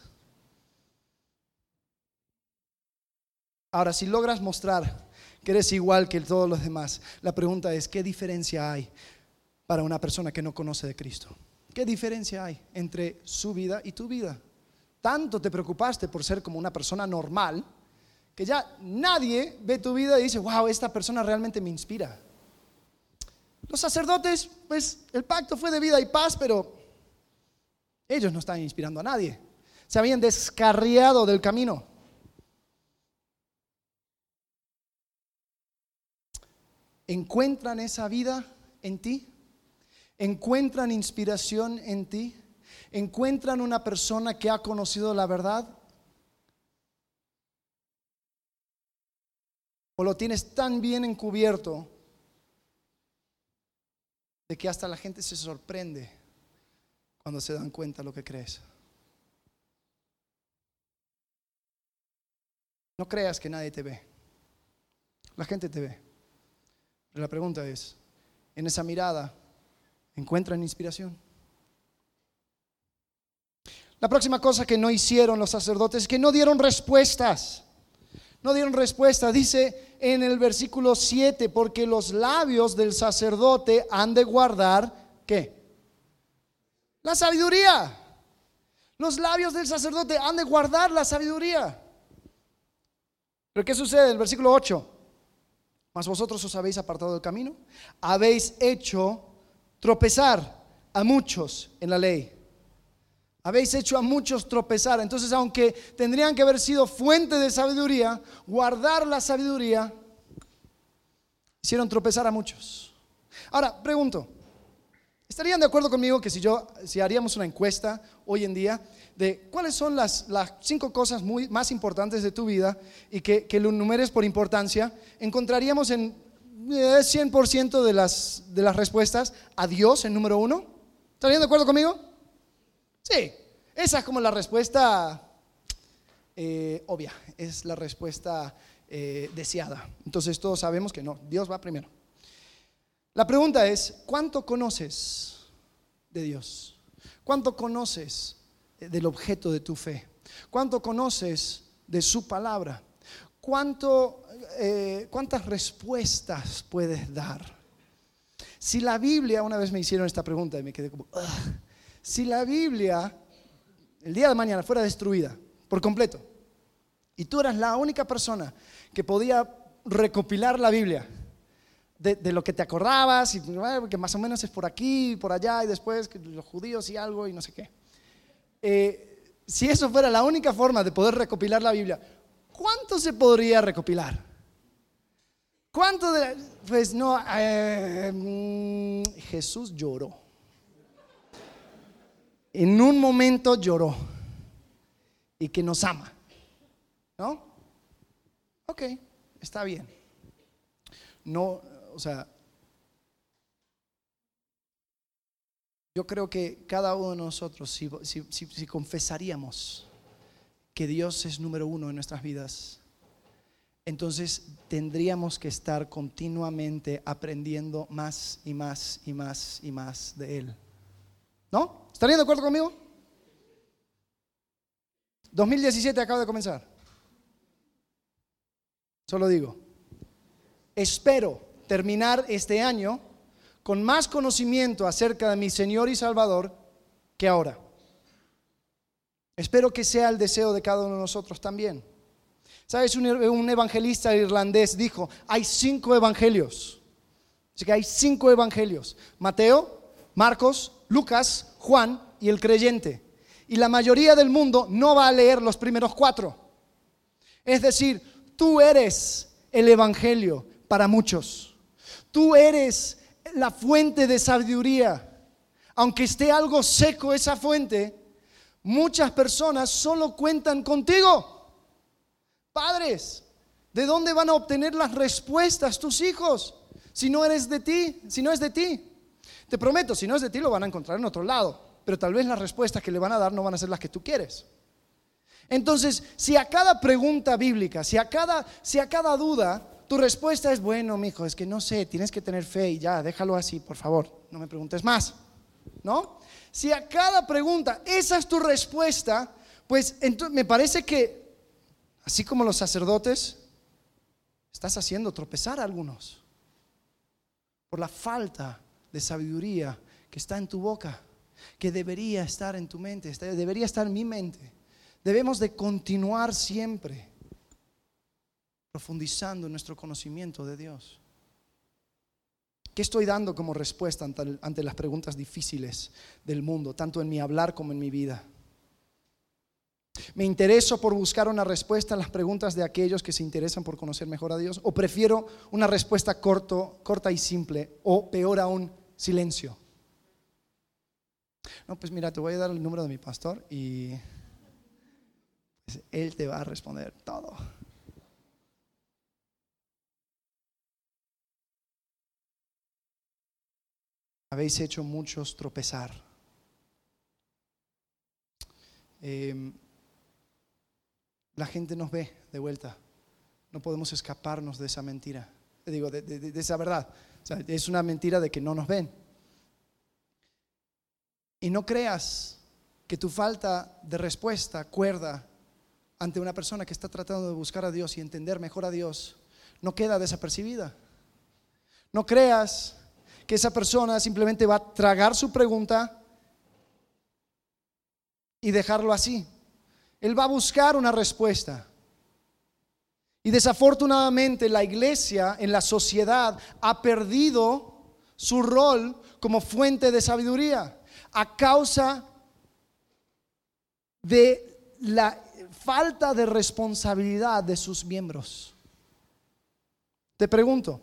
Ahora, si logras mostrar que eres igual que todos los demás, la pregunta es, ¿qué diferencia hay para una persona que no conoce de Cristo? ¿Qué diferencia hay entre su vida y tu vida? Tanto te preocupaste por ser como una persona normal que ya nadie ve tu vida y dice, wow, esta persona realmente me inspira. Los sacerdotes, pues el pacto fue de vida y paz, pero ellos no están inspirando a nadie. Se habían descarriado del camino. ¿Encuentran esa vida en ti? encuentran inspiración en ti, encuentran una persona que ha conocido la verdad, o lo tienes tan bien encubierto de que hasta la gente se sorprende cuando se dan cuenta lo que crees. No creas que nadie te ve. La gente te ve. La pregunta es, en esa mirada, encuentran inspiración. La próxima cosa que no hicieron los sacerdotes es que no dieron respuestas. No dieron respuesta. Dice en el versículo 7, porque los labios del sacerdote han de guardar, ¿qué? La sabiduría. Los labios del sacerdote han de guardar la sabiduría. Pero ¿qué sucede? El versículo 8. Mas vosotros os habéis apartado del camino, habéis hecho tropezar a muchos en la ley. Habéis hecho a muchos tropezar. Entonces, aunque tendrían que haber sido fuente de sabiduría, guardar la sabiduría, hicieron tropezar a muchos. Ahora, pregunto, ¿estarían de acuerdo conmigo que si yo, si haríamos una encuesta hoy en día de cuáles son las, las cinco cosas muy, más importantes de tu vida y que, que lo numeres por importancia, encontraríamos en es 100% de las, de las respuestas a Dios en número uno. ¿Estarían de acuerdo conmigo? Sí, esa es como la respuesta eh, obvia, es la respuesta eh, deseada. Entonces todos sabemos que no, Dios va primero. La pregunta es, ¿cuánto conoces de Dios? ¿Cuánto conoces del objeto de tu fe? ¿Cuánto conoces de su palabra? ¿Cuánto eh, ¿cuántas respuestas puedes dar? Si la Biblia, una vez me hicieron esta pregunta y me quedé como, si la Biblia el día de mañana fuera destruida por completo y tú eras la única persona que podía recopilar la Biblia. De, lo que te acordabas, y que más o menos es por aquí, por allá, y después los judíos y algo, y no sé qué. Eh, si eso fuera la única forma de poder recopilar la Biblia, ¿cuánto se podría recopilar? ¿Cuánto de Pues no, eh, mm, Jesús lloró. En un momento lloró y que nos ama. ¿No? Ok, está bien. No, o sea, yo creo que cada uno de nosotros, si, confesaríamos que Dios es número uno en nuestras vidas, entonces tendríamos que estar continuamente aprendiendo más y más y más y más de Él. ¿No? ¿Estarían de acuerdo conmigo? 2017 acaba de comenzar. Solo digo, espero terminar este año con más conocimiento acerca de mi Señor y Salvador que ahora. Espero que sea el deseo de cada uno de nosotros también. ¿Sabes? Un, evangelista irlandés dijo, hay cinco evangelios. Así que hay cinco evangelios. Mateo, Marcos, Lucas, Juan y el creyente. Y la mayoría del mundo no va a leer los primeros cuatro. Es decir, Tú eres el Evangelio para muchos. Tú eres la fuente de sabiduría. Aunque esté algo seco esa fuente, muchas personas solo cuentan contigo. Padres, ¿de dónde van a obtener las respuestas tus hijos? Si no eres de ti, si no es de ti. Te prometo, si no es de ti lo van a encontrar en otro lado, pero tal vez las respuestas que le van a dar no van a ser las que tú quieres. Entonces, si a cada pregunta bíblica, si a cada, si a cada duda, tu respuesta es, bueno, mi hijo, es que no sé, tienes que tener fe y ya, déjalo así, por favor, no me preguntes más. ¿No? Si a cada pregunta esa es tu respuesta, pues me parece que, así como los sacerdotes, estás haciendo tropezar a algunos por la falta de sabiduría que está en tu boca, que debería estar en tu mente, debería estar en mi mente. Debemos de continuar siempre profundizando en nuestro conocimiento de Dios. ¿Qué estoy dando como respuesta ante, las preguntas difíciles del mundo, tanto en mi hablar como en mi vida? ¿Me intereso por buscar una respuesta a las preguntas de aquellos que se interesan por conocer mejor a Dios? ¿O prefiero una respuesta corto, corta y simple? ¿O peor aún, silencio? No, pues mira, te voy a dar el número de mi pastor y él te va a responder todo. Habéis hecho muchos tropezar. Em, la gente nos ve de vuelta. No podemos escaparnos de esa mentira. Digo, de, esa verdad. es una mentira de que no nos ven. Y no creas que tu falta de respuesta cuerda ante una persona que está tratando de buscar a Dios y entender mejor a Dios, no queda desapercibida. No creas que esa persona simplemente va a tragar su pregunta y dejarlo así. Él va a buscar una respuesta. Y desafortunadamente la iglesia en la sociedad ha perdido su rol como fuente de sabiduría a causa de la falta de responsabilidad de sus miembros. Te pregunto,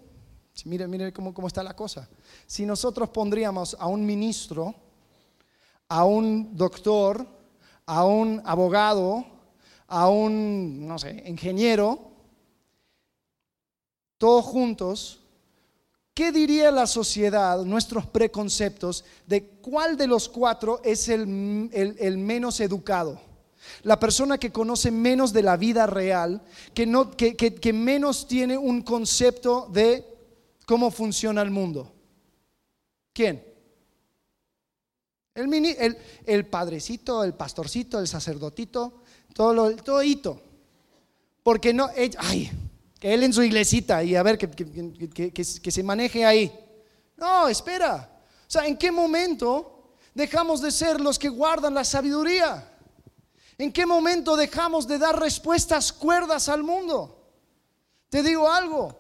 mire, mire cómo, cómo está la cosa. Si nosotros pondríamos a un ministro, a un doctor, a un abogado, a un, no sé, ingeniero, todos juntos, ¿qué diría la sociedad, nuestros preconceptos, de cuál de los cuatro es el, menos educado? La persona que conoce menos de la vida real, que, no, que, menos tiene un concepto de cómo funciona el mundo. ¿Quién? El, el, padrecito, el pastorcito, el sacerdotito, todo lo, todo hito. Porque no, ay, que él en su iglesita y a ver que, que, se maneje ahí. No, espera. O sea, ¿en qué momento dejamos de ser los que guardan la sabiduría? ¿En qué momento dejamos de dar respuestas cuerdas al mundo? Te digo algo,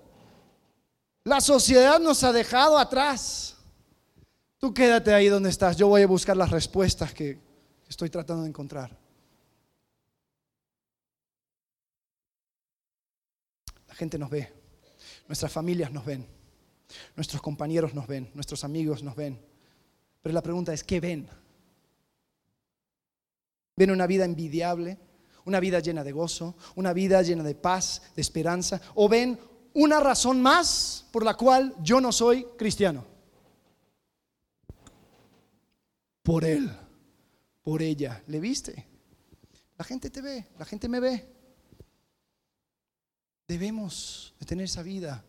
la sociedad nos ha dejado atrás. Tú quédate ahí donde estás, yo voy a buscar las respuestas que estoy tratando de encontrar. La gente nos ve, nuestras familias nos ven, nuestros compañeros nos ven, nuestros amigos nos ven. Pero la pregunta es, ¿qué ven? ¿Ven una vida envidiable? ¿Una vida llena de gozo? ¿Una vida llena de paz, de esperanza? ¿O ven una razón más por la cual yo no soy cristiano? Por él, por ella. ¿Le viste? La gente te ve, la gente me ve. Debemos de tener esa vida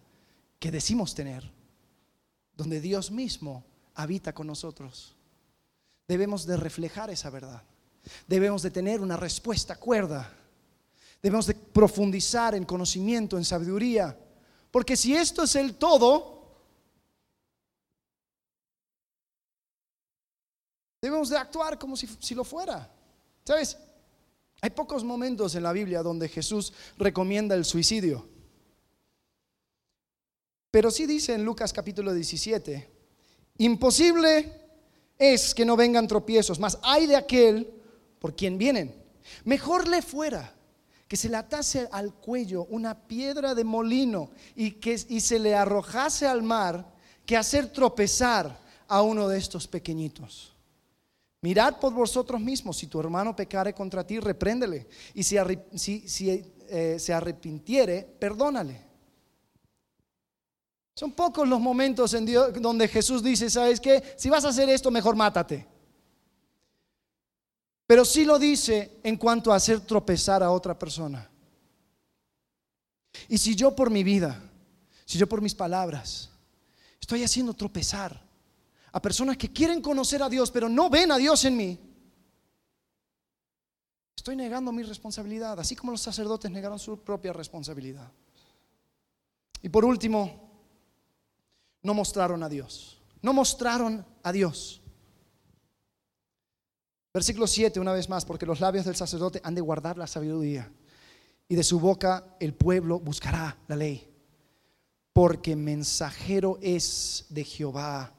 que decimos tener, donde Dios mismo habita con nosotros. Debemos de reflejar esa verdad. Debemos de tener una respuesta cuerda. Debemos de profundizar en conocimiento, en sabiduría. Porque si esto es el todo, debemos de actuar como si, si lo fuera. ¿Sabes? Hay pocos momentos en la Biblia donde Jesús recomienda el suicidio. Pero sí dice en Lucas capítulo 17, imposible es que no vengan tropiezos, más hay de aquel por quien vienen. Mejor le fuera que se le atase al cuello una piedra de molino y que y se le arrojase al mar que hacer tropezar a uno de estos pequeñitos. Mirad por vosotros mismos, si tu hermano pecare contra ti, repréndele. Y si, eh, se arrepintiere, perdónale. Son pocos los momentos en Dios donde Jesús dice, ¿sabes qué? Si vas a hacer esto, mejor mátate. Pero sí lo dice en cuanto a hacer tropezar a otra persona. Y si yo por mi vida, si yo por mis palabras, estoy haciendo tropezar a personas que quieren conocer a Dios, pero no ven a Dios en mí, estoy negando mi responsabilidad, así como los sacerdotes negaron su propia responsabilidad. Y por último, no mostraron a Dios. No mostraron a Dios. Versículo 7, una vez más, porque los labios del sacerdote han de guardar la sabiduría y de su boca el pueblo buscará la ley, porque mensajero es de Jehová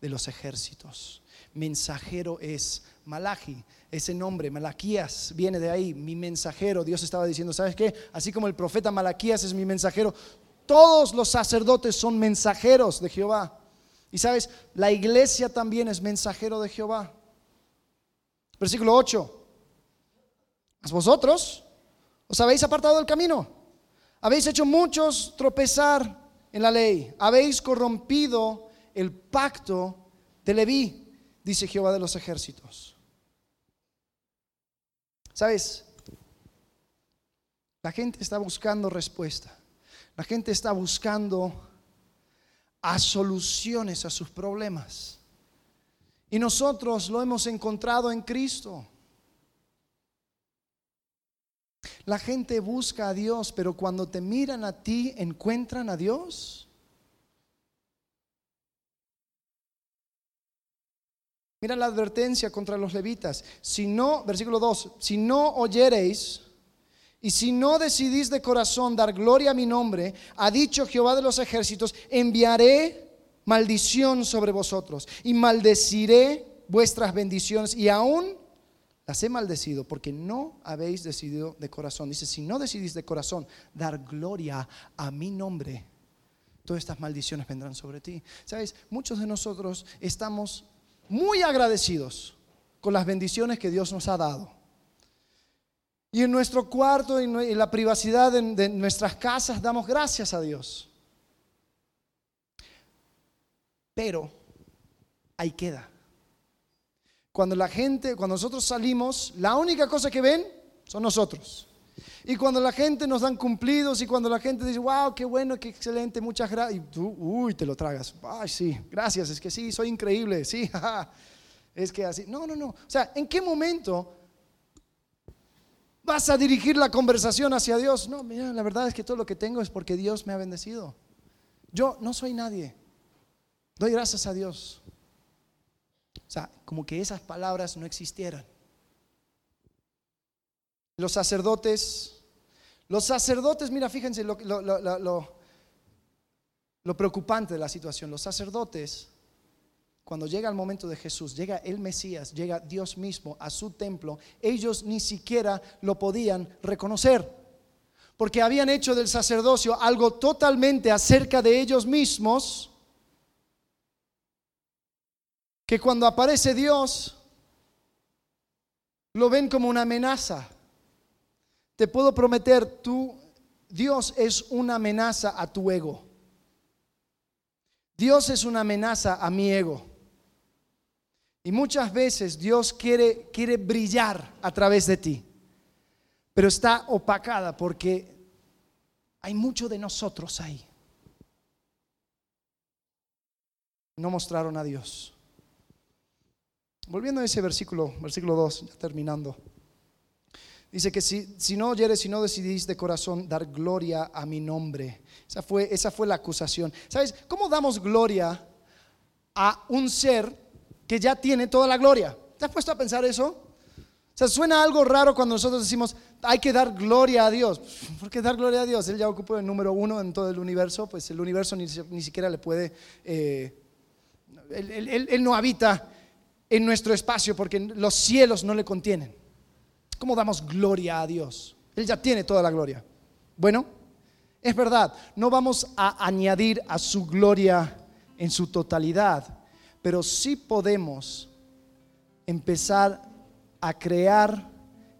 de los ejércitos. Mensajero es Malachi, ese nombre, Malaquías, viene de ahí, mi mensajero. Dios estaba diciendo, ¿sabes qué? Así como el profeta Malaquías es mi mensajero, todos los sacerdotes son mensajeros de Jehová. Y sabes, la iglesia también es mensajero de Jehová. Versículo 8. Vosotros os habéis apartado del camino. Habéis hecho muchos tropezar en la ley. Habéis corrompido el pacto de Leví, dice Jehová de los ejércitos. ¿Sabes? La gente está buscando respuesta. La gente está buscando a soluciones a sus problemas. Y nosotros lo hemos encontrado en Cristo. La gente busca a Dios, pero cuando te miran a ti, ¿encuentran a Dios? Mira la advertencia contra los levitas. Si no, versículo 2, si no oyereis y si no decidís de corazón dar gloria a mi nombre, ha dicho Jehová de los ejércitos, enviaré maldición sobre vosotros y maldeciré vuestras bendiciones y aún las he maldecido porque no habéis decidido de corazón. Dice, si no decidís de corazón dar gloria a mi nombre, todas estas maldiciones vendrán sobre ti. Sabes, muchos de nosotros estamos muy agradecidos con las bendiciones que Dios nos ha dado. Y en nuestro cuarto y en la privacidad de nuestras casas damos gracias a Dios. Pero ahí queda. Cuando la gente, cuando nosotros salimos, la única cosa que ven son nosotros. Y cuando la gente nos dan cumplidos y cuando la gente dice, wow, qué bueno, qué excelente, muchas gracias, y tú, uy, te lo tragas. Ay, sí, gracias, es que sí, soy increíble, sí, [LAUGHS] es que así. No, no, no. O sea, ¿en qué momento vas a dirigir la conversación hacia Dios? No, mira, la verdad es que todo lo que tengo es porque Dios me ha bendecido. Yo no soy nadie. Doy gracias a Dios. O sea, como que esas palabras no existieran. Los sacerdotes Los sacerdotes, mira, fíjense lo, lo preocupante de la situación. Los sacerdotes, cuando llega el momento de Jesús, llega el Mesías, llega Dios mismo a su templo, ellos ni siquiera lo podían reconocer, porque habían hecho del sacerdocio algo totalmente acerca de ellos mismos, que cuando aparece Dios, lo ven como una amenaza. Te puedo prometer, tú, Dios es una amenaza a tu ego. Dios es una amenaza a mi ego. Y muchas veces Dios quiere, quiere brillar a través de ti, pero está opacada porque hay mucho de nosotros ahí. No mostraron a Dios. Volviendo a ese versículo, versículo 2, ya terminando. Dice que si, si no oyeres, si no decidís de corazón dar gloria a mi nombre. Esa fue, esa fue la acusación. ¿Sabes cómo damos gloria a un ser que ya tiene toda la gloria? ¿Te has puesto a pensar eso? O sea, suena algo raro cuando nosotros decimos, hay que dar gloria a Dios. [LAUGHS] ¿Por qué dar gloria a Dios? Él ya ocupa el número uno en todo el universo, pues el universo ni, siquiera le puede... Eh, él no habita en nuestro espacio porque los cielos no le contienen. ¿Cómo damos gloria a Dios? Él ya tiene toda la gloria. Bueno, es verdad, no vamos a añadir a su gloria en su totalidad, pero sí podemos empezar a crear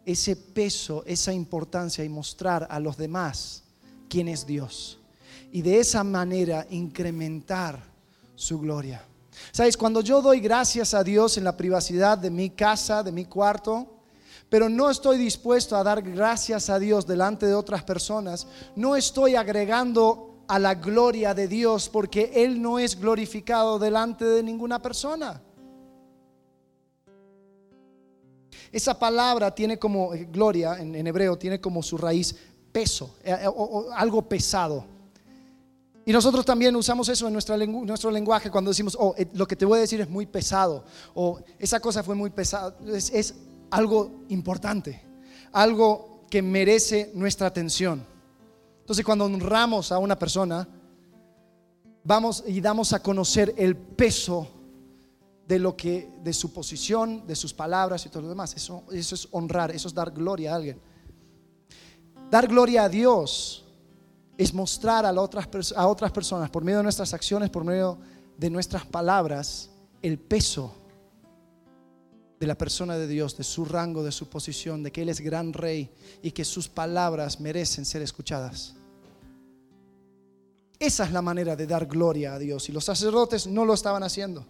ese peso, esa importancia y mostrar a los demás quién es Dios. Y de esa manera incrementar su gloria. ¿Sabes? Cuando yo doy gracias a Dios en la privacidad de mi casa, de mi cuarto, pero no estoy dispuesto a dar gracias a Dios delante de otras personas, no estoy agregando a la gloria de Dios porque Él no es glorificado delante de ninguna persona. Esa palabra tiene como, eh, gloria en, hebreo, tiene como su raíz peso, eh, eh, o, algo pesado. Y nosotros también usamos eso en nuestro lenguaje cuando decimos, oh, lo que te voy a decir es muy pesado, o esa cosa fue muy pesada. es algo importante, algo que merece nuestra atención. Entonces cuando honramos a una persona, vamos y damos a conocer el peso de lo que de su posición, de sus palabras y todo lo demás. Eso, eso es honrar, eso es dar gloria a alguien. Dar gloria a Dios es mostrar a otras, a otras personas por medio de nuestras acciones, por medio de nuestras palabras, el peso de la persona de Dios, de su rango, de su posición, de que Él es gran rey y que sus palabras merecen ser escuchadas. Esa es la manera de dar gloria a Dios y los sacerdotes no lo estaban haciendo.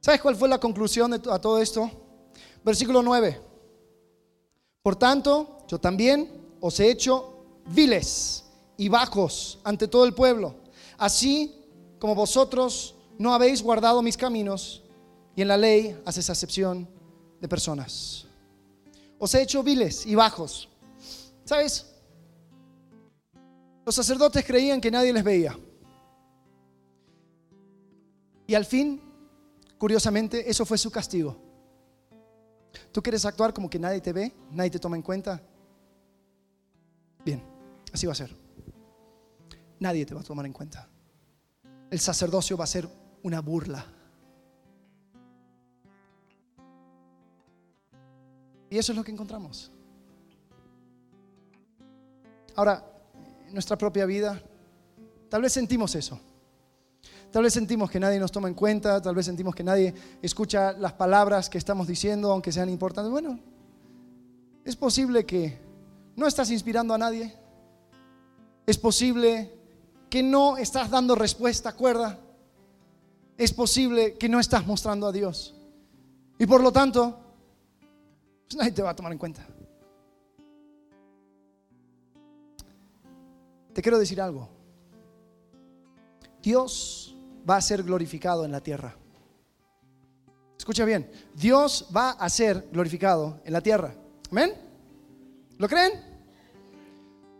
¿Sabes cuál fue la conclusión de a todo esto? Versículo 9. Por tanto, yo también os he hecho viles y bajos ante todo el pueblo, así como vosotros no habéis guardado mis caminos y en la ley haces acepción de personas. Os he hecho viles y bajos. ¿Sabes? Los sacerdotes creían que nadie les veía. Y al fin, curiosamente, eso fue su castigo. ¿Tú quieres actuar como que nadie te ve? ¿Nadie te toma en cuenta? Bien, así va a ser. Nadie te va a tomar en cuenta. El sacerdocio va a ser una burla. Y eso es lo que encontramos. Ahora, en nuestra propia vida, tal vez sentimos eso. Tal vez sentimos que nadie nos toma en cuenta, tal vez sentimos que nadie escucha las palabras que estamos diciendo, aunque sean importantes. Bueno, es posible que no estás inspirando a nadie. Es posible que no estás dando respuesta, acuerda. Es posible que no estás mostrando a Dios. Y por lo tanto, pues nadie te va a tomar en cuenta. Te quiero decir algo. Dios va a ser glorificado en la tierra. Escucha bien, Dios va a ser glorificado en la tierra. ¿Amén? ¿Lo creen?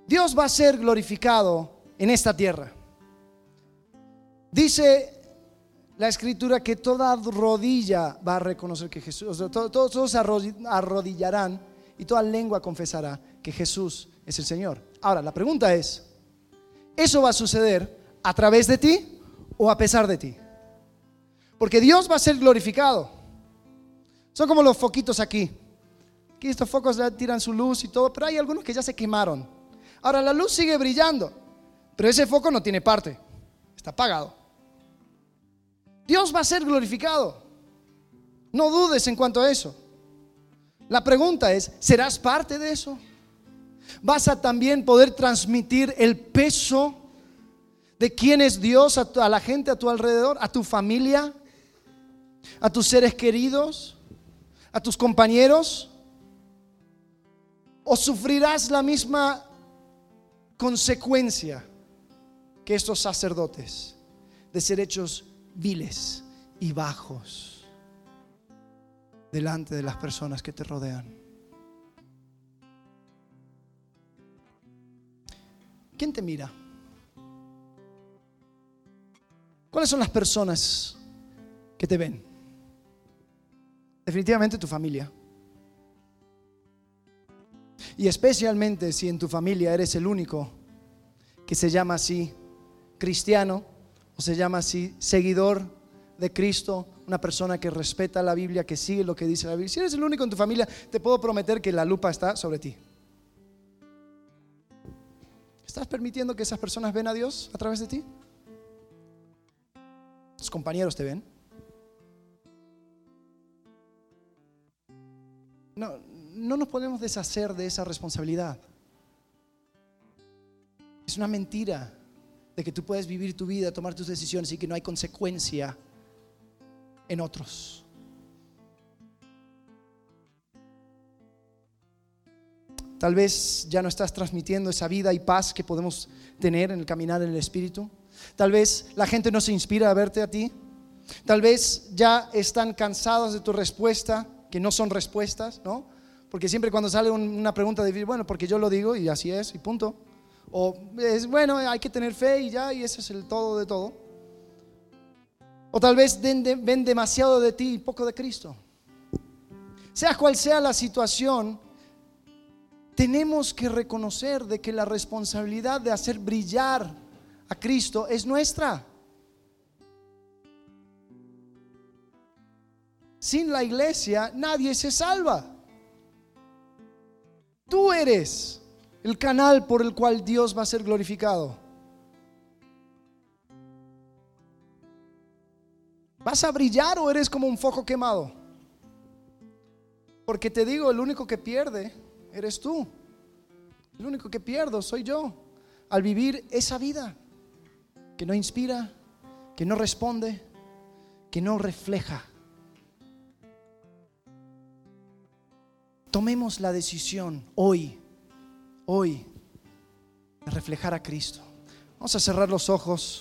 Dios va a ser glorificado en esta tierra. Dice la escritura que toda rodilla va a reconocer que Jesús, todos, se arrodillarán y toda lengua confesará que Jesús es el Señor. Ahora, la pregunta es, ¿eso va a suceder a través de ti o a pesar de ti? Porque Dios va a ser glorificado. Son como los foquitos aquí. Aquí estos focos tiran su luz y todo, pero hay algunos que ya se quemaron. Ahora la luz sigue brillando, pero ese foco no tiene parte. Está apagado. Dios va a ser glorificado. No dudes en cuanto a eso. La pregunta es, ¿serás parte de eso? ¿Vas a también poder transmitir el peso de quién es Dios a, la gente a tu alrededor, a tu familia, a tus seres queridos, a tus compañeros? ¿O sufrirás la misma consecuencia que estos sacerdotes de ser hechos viles y bajos delante de las personas que te rodean. ¿Quién te mira? ¿Cuáles son las personas que te ven? Definitivamente tu familia. Y especialmente si en tu familia eres el único que se llama así cristiano o se llama así seguidor de Cristo, una persona que respeta la Biblia, que sigue lo que dice la Biblia. Si eres el único en tu familia, te puedo prometer que la lupa está sobre ti. ¿Estás permitiendo que esas personas ven a Dios a través de ti? ¿Tus compañeros te ven? No, no nos podemos deshacer de esa responsabilidad. Es una mentira de que tú puedes vivir tu vida, tomar tus decisiones y que no hay consecuencia en otros. Tal vez ya no estás transmitiendo esa vida y paz que podemos tener en el caminar en el Espíritu. Tal vez la gente no se inspira a verte a ti. Tal vez ya están cansados de tu respuesta, que no son respuestas, ¿no? Porque siempre cuando sale una pregunta de, bueno, porque yo lo digo y así es y punto. O es bueno, hay que tener fe y ya, y ese es el todo de todo. O tal vez ven, demasiado de ti y poco de Cristo. Sea cual sea la situación, tenemos que reconocer de que la responsabilidad de hacer brillar a Cristo es nuestra. Sin la iglesia nadie se salva. Tú eres el canal por el cual Dios va a ser glorificado. ¿Vas a brillar o eres como un foco quemado? Porque te digo, el único que pierde eres tú. El único que pierdo soy yo al vivir esa vida que no inspira, que no responde, que no refleja. Tomemos la decisión hoy hoy reflejar a Cristo. Vamos a cerrar los ojos.